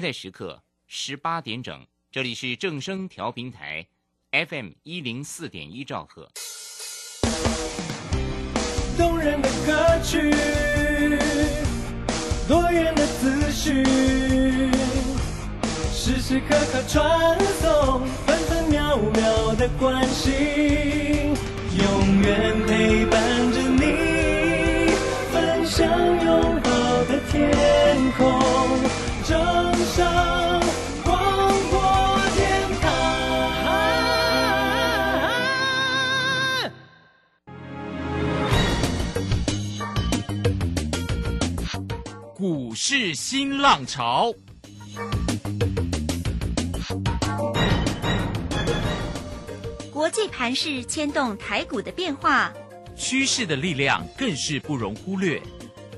现在时刻十八点整，这里是正声调频台，FM 一零四点一兆赫。动人的歌曲，多元的资讯，时时刻刻传送，分分秒秒的关心，永远陪伴着你，分享永好的天空。正声广播电台，股市新浪潮，国际盘势牵动台股的变化，趋势的力量更是不容忽略。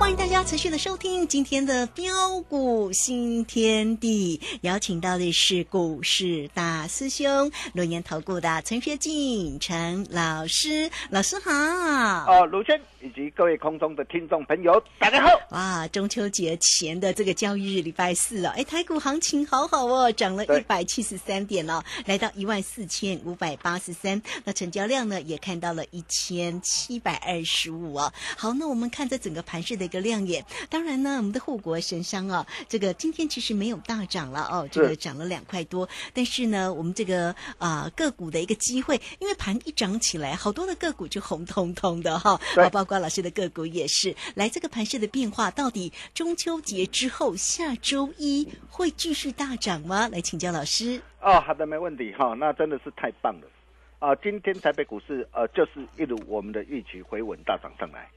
欢迎大家持续的收听今天的标股新天地，邀请到的是股市大师兄龙岩投顾的陈学进陈老师，老师好。哦，卢轩以及各位空中的听众朋友，大家好。哇，中秋节前的这个交易日，礼拜四了，哎，台股行情好好哦，涨了一百七十三点哦，来到一万四千五百八十三，那成交量呢也看到了一千七百二十五哦。好，那我们看这整个盘势的一个亮眼。当然呢，我们的护国神商啊，这个今天其实没有大涨了哦，这个涨了两块多。但是呢，我们这个啊个股的一个机会，因为盘一涨起来，好多的个股就红彤彤的哈，啊，包括老师的个股也是。来，这个盘势的变化，到底中秋节之后下周一会继续大涨吗？来请教老师。哦，好的，没问题哈，那真的是太棒了啊！今天台北股市呃，就是一如我们的预期回稳大涨上来。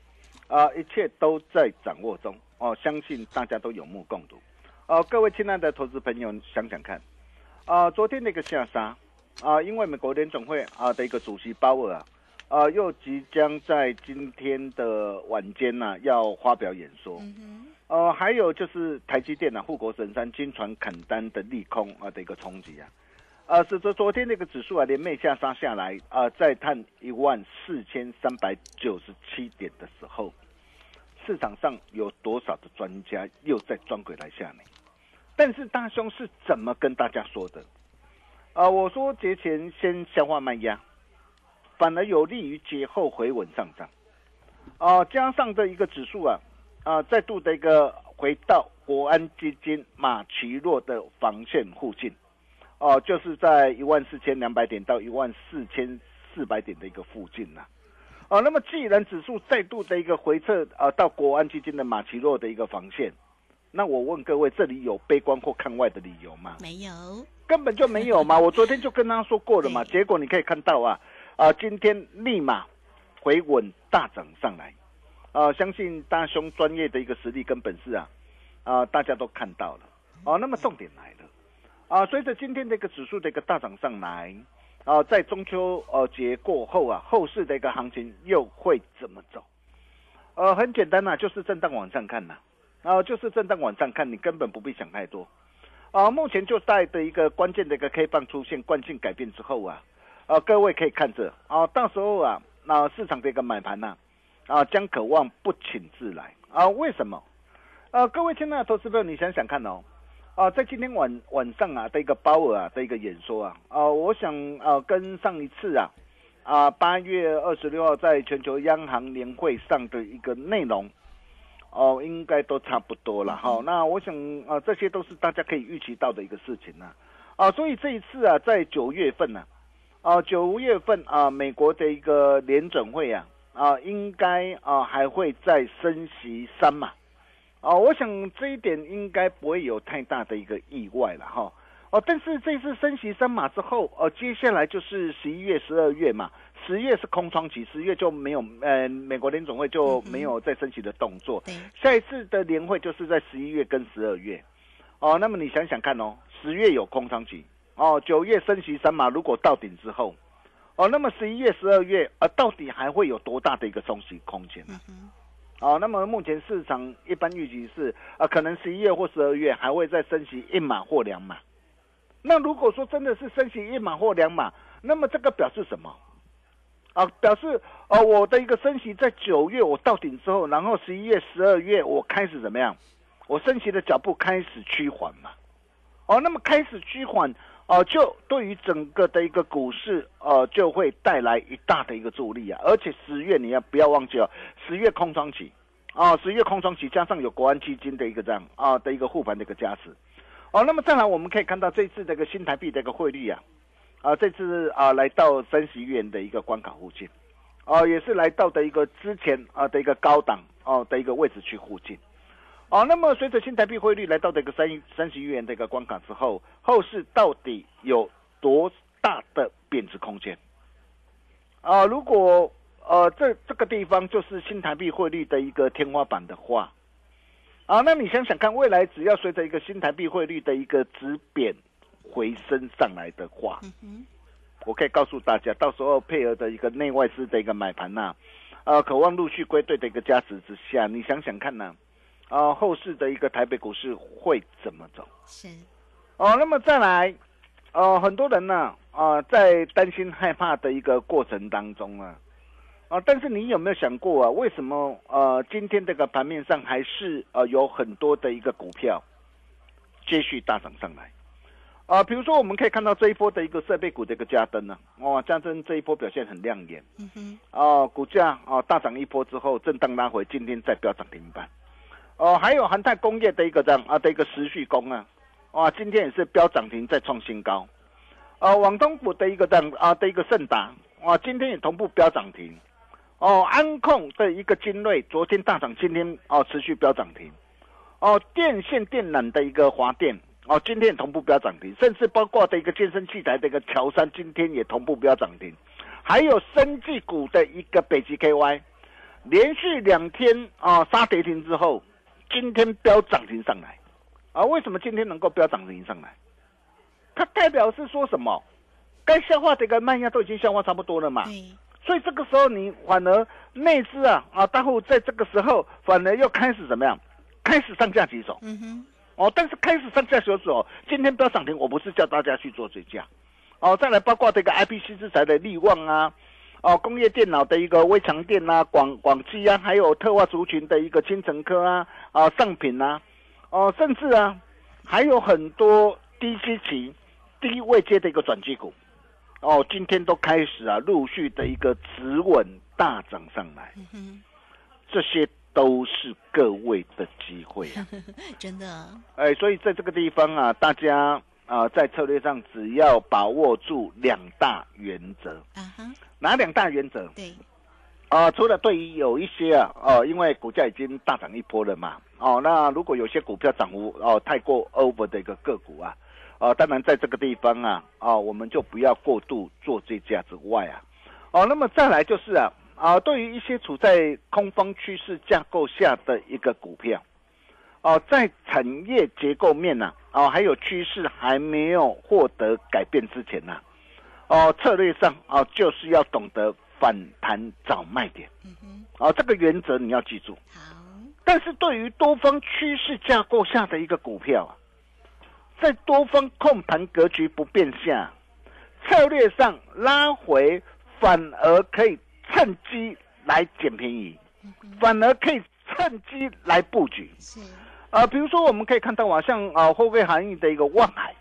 啊，一切都在掌握中。哦，相信大家都有目共睹。哦，各位亲爱的投资朋友，想想看，啊，昨天那个下杀，啊，因为美国联总会啊的一个主席鲍尔啊，啊，又即将在今天的晚间呐要发表演说，呃，还有就是台积电啊护国神山金传砍单的利空啊的一个冲击啊。呃，是昨昨天那个指数啊，连袂下杀下来啊，再探一万四千三百九十七点的时候，市场上有多少的专家又在装鬼来吓你？但是大兄是怎么跟大家说的？啊，我说节前先消化慢压，反而有利于节后回稳上涨。啊，加上这一个指数啊，啊，再度的一个回到国安基金马奇诺的防线附近。哦，就是在一万四千两百点到一万四千四百点的一个附近呐。哦，那么既然指数再度的一个回撤啊，到国安基金的马奇诺的一个防线，那我问各位，这里有悲观或看外的理由吗？没有，根本就没有嘛。我昨天就跟他说过了嘛。结果你可以看到啊，啊，今天立马回稳大涨上来。啊，相信大兄专业的一个实力跟本事啊，啊，大家都看到了。哦，那么重点来了。啊，随着今天这个指数的一个大涨上来，啊，在中秋呃节过后啊，后市的一个行情又会怎么走？呃，很简单呐，就是震荡往上看呐，啊，就是震荡往上看，你根本不必想太多。啊，目前就带的一个关键的一个 K 棒出现惯性改变之后啊，啊，各位可以看着啊，到时候啊，那市场的一个买盘呐，啊，将渴望不请自来啊？为什么？啊，各位亲爱的投资朋友，你想想看哦。啊，在今天晚晚上啊的一个鲍尔啊的一个演说啊，啊，我想啊跟上一次啊，啊八月二十六号在全球央行年会上的一个内容，哦，应该都差不多了哈。那我想啊，这些都是大家可以预期到的一个事情呢。啊，所以这一次啊，在九月份呢，啊，九月份啊，美国的一个联准会啊，啊，应该啊还会再升息三嘛，啊，我想这一点应该不会有太大的一个意外了哈。哦，但是这次升息三码之后，哦，接下来就是十一月、十二月嘛，十月是空窗期，十月就没有，呃，美国联总会就没有再升息的动作。对，下一次的年会就是在十一月跟十二月。哦，那么你想想看哦，十月有空窗期，哦，九月升息三码，如果到顶之后，哦，那么十一月、十二月，呃，到底还会有多大的一个升息空间呢？哦，那么目前市场一般预期是，呃，可能十一月或十二月还会再升息一码或两码。那如果说真的是升息一码或两码，那么这个表示什么？啊，表示哦，我的一个升息在九月我到顶之后，然后十一月、十二月我开始怎么样？我升息的脚步开始趋缓嘛？哦，那么开始趋缓，哦，就对于整个的一个股市，呃，就会带来一大的一个助力啊！而且十月你要不要忘记哦，十月空窗期，啊，十月空窗期加上有国安基金的一个这样啊的一个护盘的一个加持。哦，那么再来，我们可以看到这次这个新台币的一个汇率啊，啊，这次啊来到三十元的一个关卡附近，哦，也是来到的一个之前啊的一个高档哦的一个位置区附近，哦，那么随着新台币汇率来到这个三三十元的一个关卡之后，后市到底有多大的贬值空间？啊，如果呃这这个地方就是新台币汇率的一个天花板的话。啊，那你想想看，未来只要随着一个新台币汇率的一个止贬回升上来的话，我可以告诉大家，到时候配合的一个内外资的一个买盘呐，呃，渴望陆续归队的一个加持之下，你想想看呢，啊，后市的一个台北股市会怎么走？是，哦，那么再来，呃，很多人呢，啊，在担心害怕的一个过程当中啊。啊，但是你有没有想过啊？为什么呃，今天这个盘面上还是呃有很多的一个股票接续大涨上来？啊，比如说我们可以看到这一波的一个设备股的一个加登呢，哇，加登这一波表现很亮眼，嗯哼，啊，股价啊大涨一波之后震荡拉回，今天再飙涨停板。哦，还有恒泰工业的一个这样啊的一个持续工啊，哇，今天也是飙涨停再创新高。啊，网通股的一个这样啊的一个盛达，哇，今天也同步飙涨停。哦，安控的一个精锐，昨天大涨，今天哦持续飙涨停。哦，电线电缆的一个华电，哦今天也同步飙涨停，甚至包括的一个健身器材的一个乔山，今天也同步飙涨停。还有生技股的一个北极 KY，连续两天啊杀跌停之后，今天飙涨停上来。啊，为什么今天能够飙涨停上来？它代表是说什么？该消化的一个卖压都已经消化差不多了嘛？所以这个时候，你反而内资啊啊，大户在这个时候反而又开始怎么样？开始上架几手。嗯哼。哦，但是开始上架几手，今天不要涨停，我不是叫大家去做追加。哦，再来包括这个 I P C 制裁的利旺啊，哦，工业电脑的一个微强电啊，广广基啊，还有特化族群的一个金城科啊，啊，上品啊，哦，甚至啊，还有很多低基期、低位阶的一个转机股。哦，今天都开始啊，陆续的一个止稳大涨上来，这些都是各位的机会啊，真的。哎，所以在这个地方啊，大家啊，在策略上只要把握住两大原则，啊哈，哪两大原则？对，啊，除了对于有一些啊，哦，因为股价已经大涨一波了嘛，哦，那如果有些股票涨幅哦太过 over 的一个个股啊。啊，当然，在这个地方啊，啊，我们就不要过度做这家之外啊，哦，那么再来就是啊，啊，对于一些处在空方趋势架构下的一个股票，哦，在产业结构面呢，哦，还有趋势还没有获得改变之前呢，哦，策略上啊，就是要懂得反弹找卖点，嗯哼，哦，这个原则你要记住。好，但是对于多方趋势架构下的一个股票啊。在多方控盘格局不变下，策略上拉回反而可以趁机来捡便宜，反而可以趁机来布局。是啊，比如说我们可以看到啊，像啊后备行业的一个万海，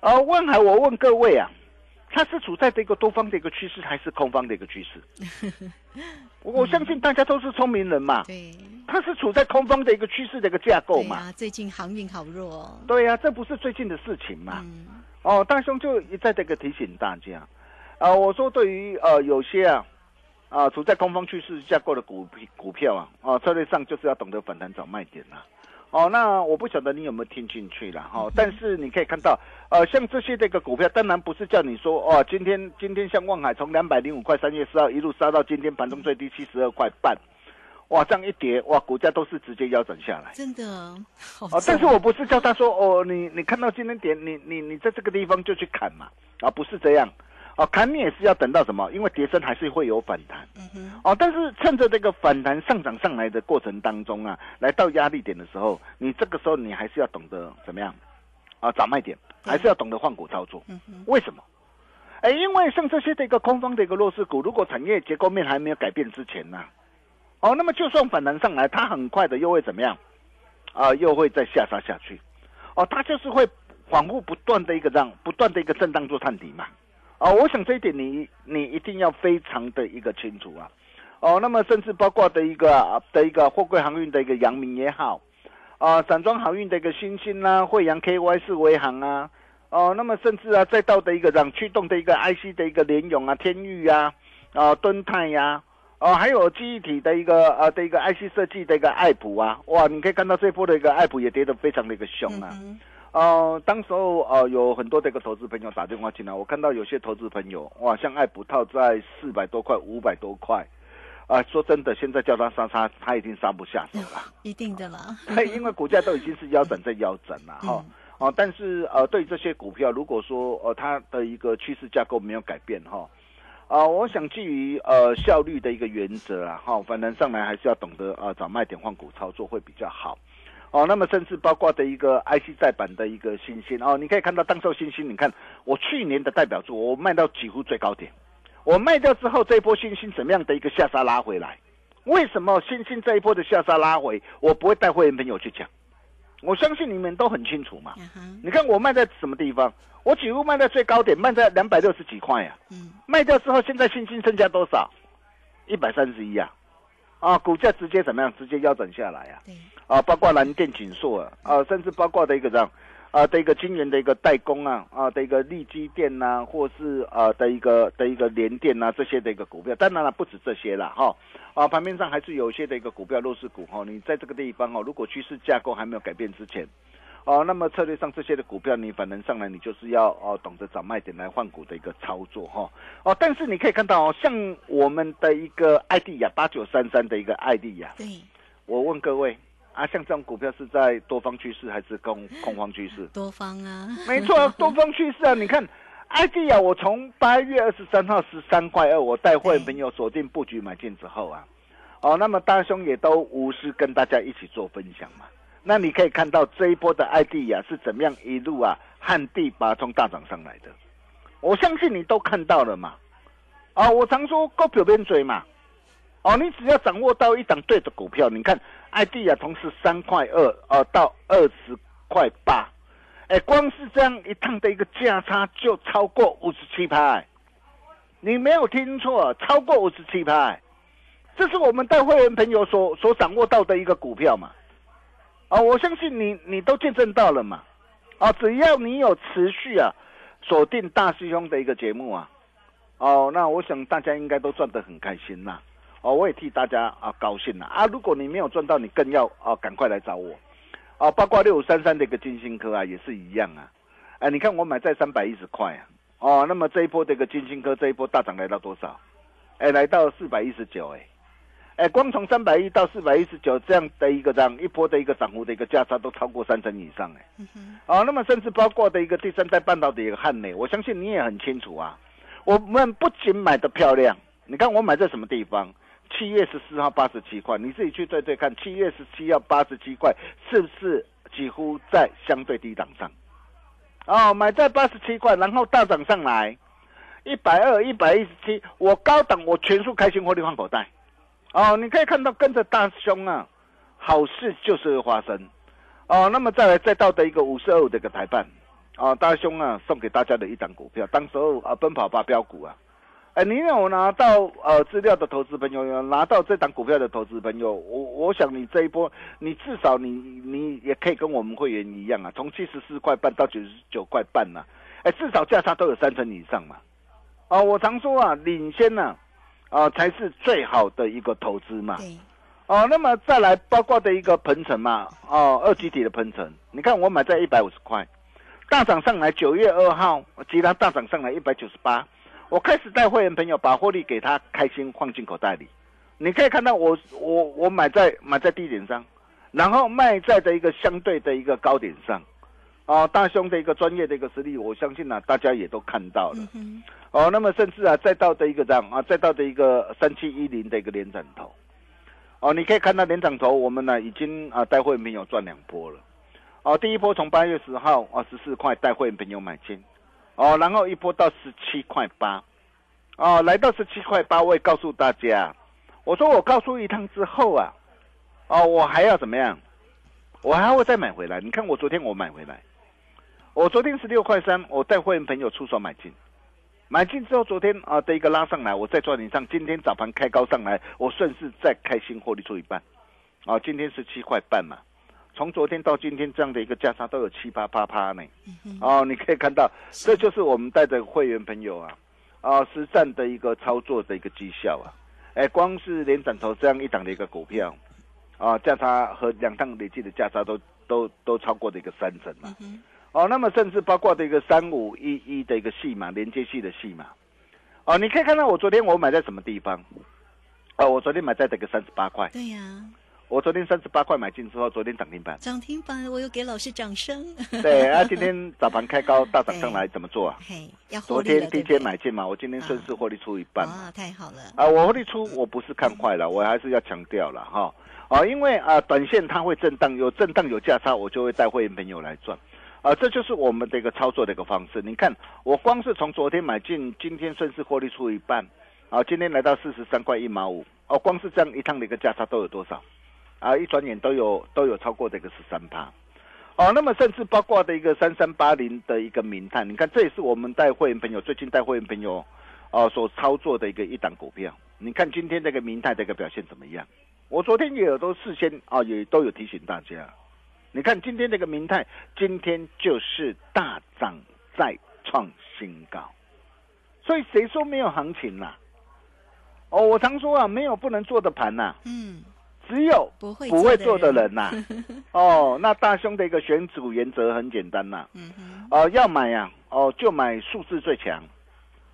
啊万海，我问各位啊，它是处在这个多方的一个趋势，还是空方的一个趋势？我相信大家都是聪明人嘛。对。它是处在空方的一个趋势的一个架构嘛？啊，最近航运好弱。哦对呀，这不是最近的事情嘛？哦，大兄就一再这个提醒大家，啊，我说对于呃有些啊啊处在空方趋势架构的股股票啊啊策略上就是要懂得反弹找卖点啦。哦，那我不晓得你有没有听进去了哈，但是你可以看到，呃，像这些这个股票，当然不是叫你说哦，今天今天像望海从两百零五块三月四号一路杀到今天盘中最低七十二块半，哇，这样一跌，哇，股价都是直接腰斩下来。真的？哦，但是我不是叫他说哦，你你看到今天点，你你你在这个地方就去砍嘛，啊，不是这样，哦，砍你也是要等到什么？因为跌升还是会有反弹，嗯哼，哦，但是趁着这个反弹上涨上来的过程当中啊，来到压力点的时候，你这个时候你还是要懂得怎么样，啊，找卖点，还是要懂得换股操作。嗯哼，为什么？哎，因为像这些的一个空方的一个弱势股，如果产业结构面还没有改变之前呢、哦，那么就算反弹上来，它很快的又会怎么样？啊、又会再下杀下去。哦，它就是会反复不断的一个让不断的一个震荡做探底嘛。哦，我想这一点你你一定要非常的一个清楚啊。哦，那么甚至包括的一个的一个货柜航运的一个阳明也好，啊，散装航运的一个新兴啦、惠阳 KY 四维航啊，哦，那么甚至啊，再到的一个让驱动的一个 IC 的一个联咏啊、天域啊、啊敦泰呀、哦，还有记忆体的一个呃的一个 IC 设计的一个爱普啊，哇，你可以看到这波的一个爱普也跌得非常的一个凶啊。呃，当时候呃有很多的一个投资朋友打电话进来，我看到有些投资朋友哇，像爱普套在四百多块、五百多块，啊、说真的，现在叫他杀杀，他已经杀不下手了。一定的啦，对，因为股价都已经是腰斩在腰斩了哈。哦，但是呃，对这些股票，如果说呃它的一个趋势架构没有改变哈，啊、我想基于呃效率的一个原则啊，哈，反正上来还是要懂得呃找卖点换股操作会比较好。哦，那么甚至包括的一个 IC 再版的一个新星哦，你可以看到当时候新星，你看我去年的代表作，我卖到几乎最高点，我卖掉之后，这一波新星怎么样的一个下杀拉回来？为什么新兴这一波的下杀拉回，我不会带会员朋友去讲？我相信你们都很清楚嘛。你看我卖在什么地方？我几乎卖在最高点，卖在两百六十几块呀、嗯，卖掉之后，现在新兴剩下多少？一百三十一啊！啊，股价直接怎么样？直接腰斩下来啊！对，啊，包括蓝电、锦硕啊，啊，甚至包括的一个这样啊的一个晶圆的一个代工啊，啊的一个利基电呐、或是啊的一个的一个联电呐、这些的一个股票，当然了，不止这些了哈。啊，盘面上还是有一些的一个股票弱势股哈，你在这个地方哦，如果趋势架构还没有改变之前。哦，那么策略上这些的股票，你反弹上来，你就是要哦懂得找卖点来换股的一个操作哈。哦，但是你可以看到哦，像我们的一个艾迪亚八九三三的一个艾迪亚，对，我问各位啊，像这种股票是在多方趋势还是空空方趋势？多方啊，没错，多方趋势啊！你看，ID 啊，我从八月二十三号十三块二，我带会员朋友锁定布局买进之后啊，哦，那么大兄也都无私跟大家一起做分享嘛。那你可以看到这一波的 ID 啊是怎么样一路啊旱地拔葱大涨上来的，我相信你都看到了嘛。啊，我常说够表边嘴嘛，哦，你只要掌握到一档对的股票，你看 ID 啊，同时三块二哦到二十块八，哎，光是这样一趟的一个价差就超过五十七拍，你没有听错，超过五十七拍，这是我们带会员朋友所所掌握到的一个股票嘛。啊，我相信你你都见证到了嘛。啊，只要你有持续啊锁定大师兄的一个节目啊，哦，那我想大家应该都赚得很开心啦。哦，我也替大家啊高兴了啊！如果你没有赚到，你更要啊赶快来找我。啊，包括六五三三的一个金星科啊，也是一样啊。哎，你看我买在三百一十块啊，哦，那么这一波这个金星科这一波大涨来到多少？哎，来到四百一十九，哎，哎，光从三百一到四百一十九这样的一个这样一波的一个涨幅的一个价差都超过三成以上，哎，嗯，哦，那么甚至包括的一个第三代半导体的一个汉美，我相信你也很清楚啊。我们不仅买的漂亮，你看我买在什么地方？七月十四号八十七块，你自己去对对看，七月十七号八十七块是不是几乎在相对低档上？哦，买在八十七块，然后大涨上来，一百二、一百一十七，我高档我全数开心获利换口袋。哦，你可以看到跟着大兄啊，好事就是会发生。哦，那么再来再到的一个五十二五的一个台办，啊，大兄啊送给大家的一档股票，当时候啊奔跑吧标股啊，哎，你有拿到呃资料的投资朋友，有拿到这档股票的投资朋友，我我想你这一波，你至少你你也可以跟我们会员一样啊，从七十四块半到九十九块半呐、哎，至少价差都有三成以上嘛。啊，我常说啊，领先呢、啊，才是最好的一个投资嘛。对，哦，那么再来包括的一个鹏程嘛，哦，二级体的鹏程，你看我买在一百五十块，大涨上来，九月二号，其他大涨上来一百九十八，我开始带会员朋友把获利给他开心放进口袋里，你可以看到我我我买在买在低点上，然后卖在的一个相对的一个高点上，哦，大兄的一个专业的一个实力，我相信呢、大家也都看到了。嗯，哦，那么甚至啊，再到的一个这样啊，再到的一个三七一零的一个连涨头，哦，你可以看到连涨头，我们呢已经啊带会员朋友赚两波了，哦，第一波从八月十号啊十四块带会员朋友买进，哦，然后一波到十七块八，哦，来到十七块八，我也告诉大家，我说我告诉一趟之后啊，哦，我还要怎么样？我还会再买回来。你看我昨天我买回来，我昨天十六块三，我带会员朋友出手买进。买进之后，昨天啊的一个拉上来，我再赚点上。今天早盘开高上来，我顺势再开心获利出一半，啊，今天十七块半嘛。从昨天到今天这样的一个价差都有七八八趴呢。哦，你可以看到，这就是我们带着会员朋友啊，啊，实战的一个操作的一个绩效啊。哎，光是连涨头这样一档的一个股票，啊，价差和两趟累计的价差都都都超过的一个三成嘛。哦，那么甚至包括的一个三五一一的一个戏码，连接系的戏码，哦，你可以看到我昨天我买在什么地方？哦，我昨天买在这个三十八块，对呀，我昨天三十八块买进之后，昨天涨停板，涨停板，我又给老师掌声。对，啊，今天早盘开高大涨上来怎么做啊？嘿，昨天低阶买进嘛，我今天顺势获利出一半嘛。哇，太好了，啊，我获利出我不是看坏了，我还是要强调了哈。啊，因为啊，短线它会震荡，有震荡有价差，我就会带会员朋友来赚。啊，这就是我们的一个操作的一个方式。你看，我光是从昨天买进，今天顺势获利出一半，啊，今天来到四十三块一毛五，哦，光是这样一趟的一个价差都有多少？啊，一转眼都有都有超过这个十三趴。哦，那么甚至包括的一个三三八零的一个明探，你看这也是我们带会员朋友最近带会员朋友哦所操作的一个一档股票。你看今天这个明泰的一个表现怎么样？我昨天也有都事先啊也都有提醒大家。你看今天这个明泰，今天就是大涨再创新高，所以谁说没有行情啦、哦，我常说啊，没有不能做的盘呐、嗯，只有不会不会做的人，人呐、哦，那大兄的一个选股原则很简单呐、嗯哼，哦，要买呀、哦，就买数字最强，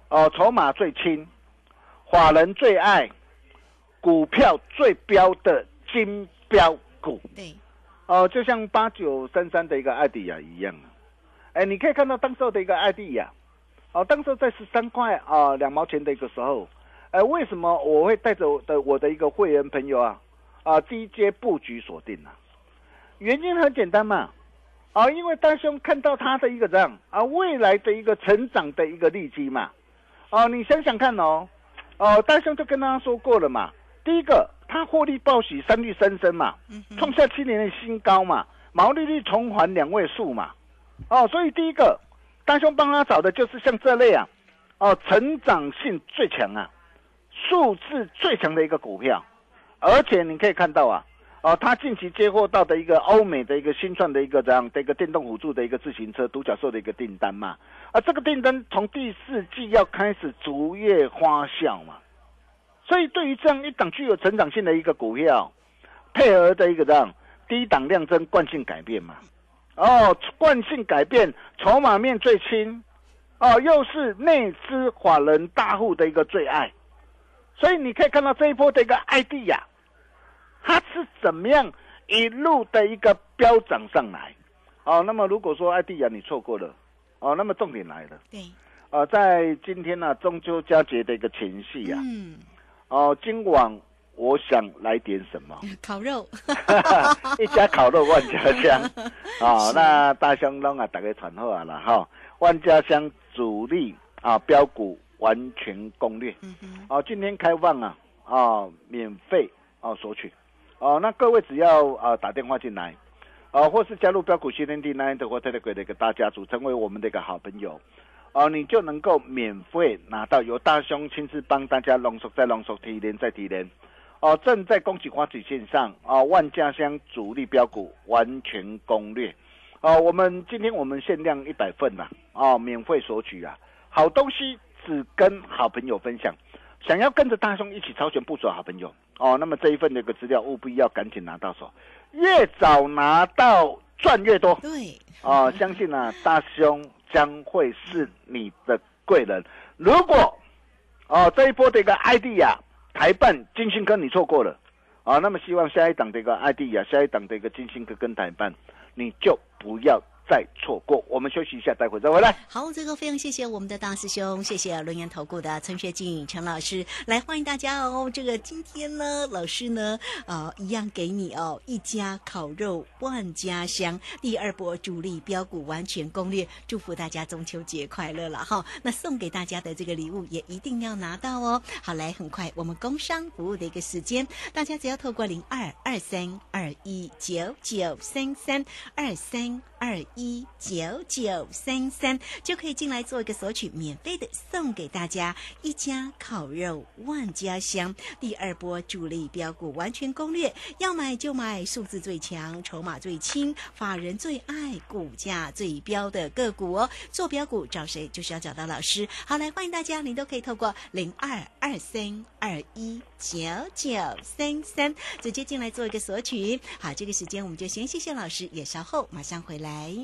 哦，筹码最轻，法人最爱，股票最标的金标股。对，哦，就像八九三三的一个艾迪亚一样啊，哎，你可以看到当时候的一个艾迪亚，哦，当时候在十三块啊两毛钱的一个时候，哎，为什么我会带着我的我的一个会员朋友啊啊低阶布局锁定啊、原因很简单嘛，啊，因为大兄看到他的一个这样啊未来的一个成长的一个利基嘛，哦，你想想看哦，哦，大兄就跟他说过了嘛，第一个他获利报喜，三率三升嘛，创下七年的新高嘛，毛利率重返两位数嘛，哦，所以第一个大兄帮他找的就是像这类啊，哦，成长性最强啊，数字最强的一个股票，而且你可以看到啊，哦，他近期接获到的一个欧美的一个新创的一个这样的一个电动辅助的一个自行车独角兽的一个订单嘛，啊，这个订单从第四季要开始逐月发酵嘛，所以对于这样一档具有成长性的一个股票，配合的一个这样低档量增惯性改变嘛，哦，惯性改变，筹码面最轻，哦，又是内资法人大户的一个最爱，所以你可以看到这一波的一个艾迪亚，它是怎么样一路的一个飙涨上来，哦，那么如果说艾迪亚你错过了，哦，那么重点来了，对，呃，在今天呢、中秋佳节的一个前夕啊，嗯，哦，今晚我想来点什么？烤肉，一家烤肉万家香，哦，那大香龙啊，大家传好啊啦哈。万家香主力啊标股完全攻略。嗯哼，哦，今天开放啊啊免费哦索取哦，那各位只要啊打电话进来。啊，或是加入标股训练地 Nine 的或 Telegram 的一个大家族，成为我们的一个好朋友，哦，你就能够免费拿到由大兄亲自帮大家浓缩再浓缩提炼再提炼。哦，正在恭喜花旗线上哦，万家香主力标股完全攻略哦，我们今天我们限量一百份呐、哦，免费索取啊，好东西只跟好朋友分享。想要跟着大兄一起超前部署好朋友哦，那么这一份那个资料务必要赶紧拿到手，越早拿到赚越多。对，哦，相信啊，大兄将会是你的贵人。如果哦这一波的一个 ID 呀、台办金星科你错过了啊、那么希望下一档的一个 ID 呀、下一档的一个金星科跟台办，你就不要再错过。我们休息一下，待会再回来。好，这个非常谢谢我们的大师兄，谢谢轮研投顾的陈学进陈老师，来欢迎大家哦。这个今天呢，老师呢，呃，一样给你哦，一家烤肉万家香，第二波主力标股完全攻略，祝福大家中秋节快乐了哈。那送给大家的这个礼物也一定要拿到哦。好，来，很快我们工商服务的一个时间，大家只要透过零二二三二一九九三三二三。二一九九三三就可以进来做一个索取，免费的送给大家一家烤肉万家香第二波主力标股完全攻略，要买就买数字最强、筹码最轻、法人最爱、股价最标的个股哦。做标股找谁就是要找到老师。好，来欢迎大家，您都可以透过零二二三二一九九三三直接进来做一个索取。好，这个时间我们就先谢谢老师，也稍后马上回来。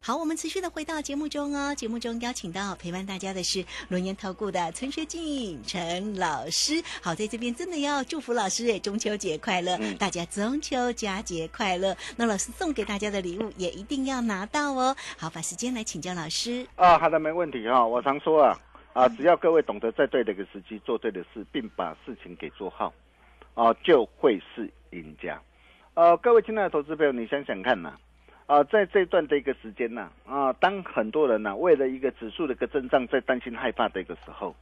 好，我们持续的回到节目中哦。节目中邀请到陪伴大家的是轮研投顾的陈学进陈老师。好，在这边真的要祝福老师诶，中秋节快乐！嗯大家中秋佳节快乐。那老师送给大家的礼物也一定要拿到哦。好，把时间来请教老师。啊，好的，没问题哈、我常说啊，啊，只要各位懂得在对的一个时机做对的事，并把事情给做好，啊，就会是赢家。呃，各位亲爱的投资朋友，你想想看呐、啊，啊在这段的一个时间呢、啊，当很多人呐、为了一个指数的一个增长在担心害怕的一个时候，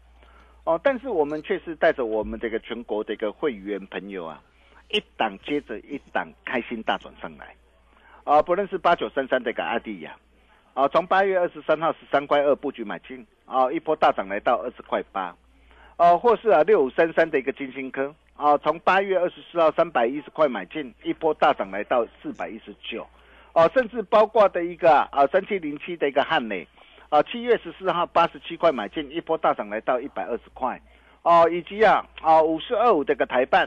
哦，但是我们却是带着我们这个全国的一个会员朋友啊，一档接着一档开心大转上来，啊，不论是八九三三的一个阿弟呀、啊，从八月二十三号十三块二布局买进，啊，一波大涨来到二十块八，啊，或是啊六五三三的一个金星科，啊，从八月二十四号三百一十块买进，一波大涨来到四百一十九，哦，甚至包括的一个啊三七零七的一个汉磊，啊，七月十四号八十七块买进，一波大涨来到一百二十块，哦，以及啊啊五四二五的一个台办。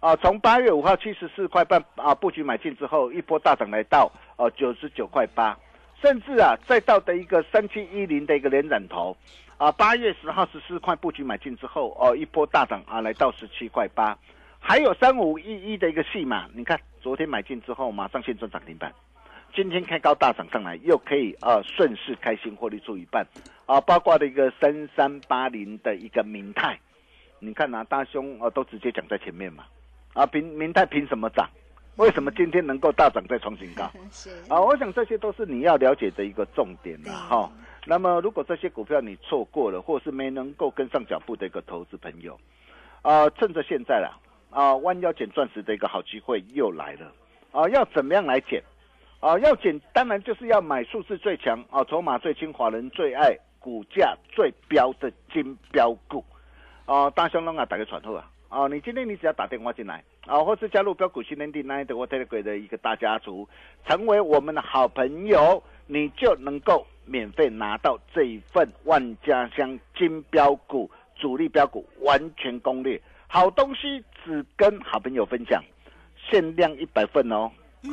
啊，从八月五号七十四块半啊布局买进之后，一波大涨来到呃九十九块八，甚至啊再到的一个三七一零的一个连染头，啊八月十号十四块布局买进之后，哦一波大涨啊来到十七块八，还有三五一一的一个戏码，你看昨天买进之后马上现赚涨停板，今天开高大涨上来，又可以啊顺势开心获利出一半，啊包括的一个三三八零的一个明泰，你看啊、大兄啊都直接讲在前面嘛。啊，明明泰凭什么涨？为什么今天能够大涨再创新高？是啊，我想这些都是你要了解的一个重点对了哈。那么，如果这些股票你错过了，或是没能够跟上脚步的一个投资朋友，啊，趁着现在啦，啊，弯腰捡钻石的一个好机会又来了。啊，要怎么样来捡？啊，要捡当然就是要买数字最强啊，筹码最轻，华人最爱，股价最标的金标股。啊，大兄龙啊，打个传呼啊！啊，你今天你只要打电话进来啊，或是加入标股新天地 Nine 的 Telegram 的一个大家族，成为我们的好朋友，你就能够免费拿到这一份万家香金标股主力标股完全攻略。好东西只跟好朋友分享，限量一百份哦。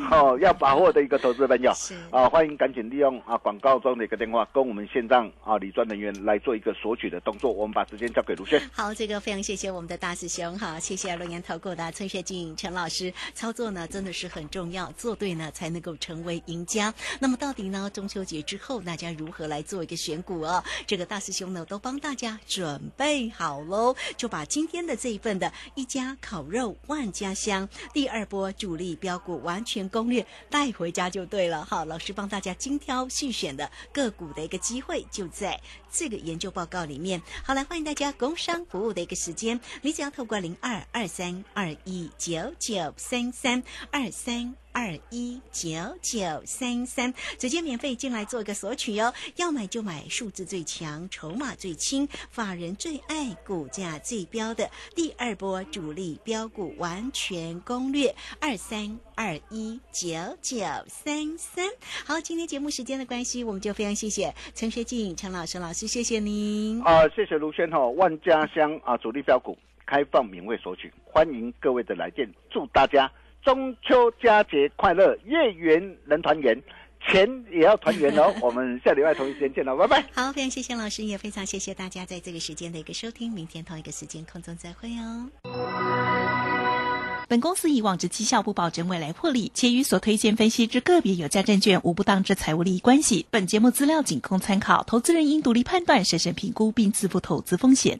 哦，要把握的一个投资朋友是啊，欢迎赶紧利用啊广告中的一个电话，跟我们线上啊理专人员来做一个索取的动作。我们把时间交给卢轩。好，这个非常谢谢我们的大师兄哈，谢谢龙岩投顾的崔学静陈老师，操作呢真的是很重要，做对呢才能够成为赢家。那么到底呢中秋节之后大家如何来做一个选股哦？这个大师兄呢都帮大家准备好喽，就把今天的这一份的一家烤肉万家香第二波主力标股完全全攻略带回家就对了哈。老师帮大家精挑细选的个股的一个机会就在这个研究报告里面。好，来欢迎大家工商服务的一个时间，你只要透过零二二三二一九九三三二三。二一九九三三，直接免费进来做一个索取哦。要买就买数字最强、筹码最轻、法人最爱、股价最标的第二波主力标股完全攻略，二三二一九九三三。好，今天节目时间的关系，我们就非常谢谢陈学静陈老师老师，谢谢您。啊，谢谢卢轩哈，万家乡啊主力标股开放免费索取，欢迎各位的来电，祝大家。中秋佳节快乐，月圆人团圆，钱也要团圆哦。我们下礼拜同一时间见了，拜拜。好，非常谢谢老师，也非常谢谢大家在这个时间的一个收听。明天同一个时间空中再会哦。本公司以往之绩效不保证未来获利，且与所推荐分析之个别有价证券无不当之财务利益关系。本节目资料仅供参考，投资人应独立判断、审慎评估并自负投资风险。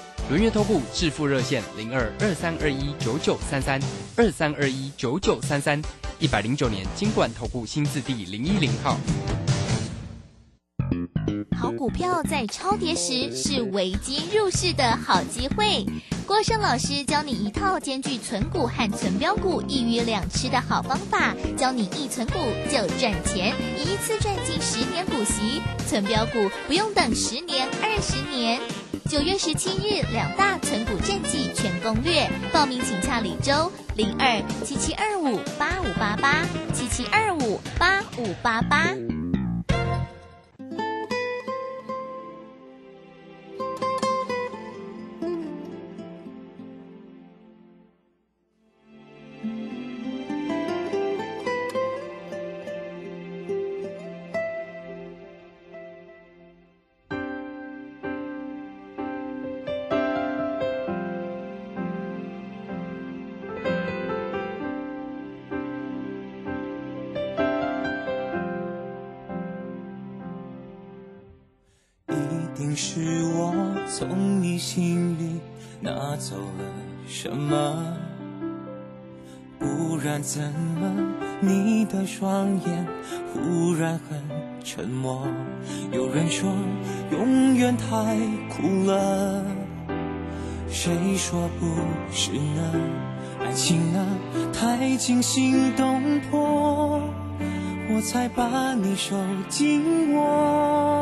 轮月投顾致富热线零二二三二一九九三三二三二一九九三三一百零九年金管投顾新字第零一零号。好股票在超跌时是危机入市的好机会。郭胜老师教你一套兼具存股和存标股一鱼两吃的好方法，教你一存股就赚钱，一次赚进十年股息，存标股不用等十年二十年。九月十七日，两大存股战绩全攻略，报名请洽李周零二七七二五八五八八七七二五八五八八。定是我从你心里拿走了什么，不然怎么你的双眼忽然很沉默？有人说永远太苦了，谁说不是呢？爱情啊，太惊心动魄，我才把你收紧我。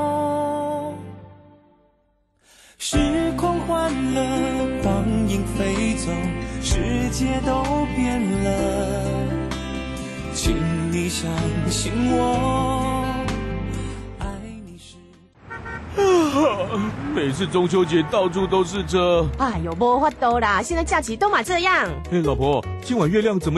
相信我，爱你是。每次中秋节到处都是车。哎呦，没法度啦！现在假期都嘛这样。哎，老婆，今晚月亮怎么？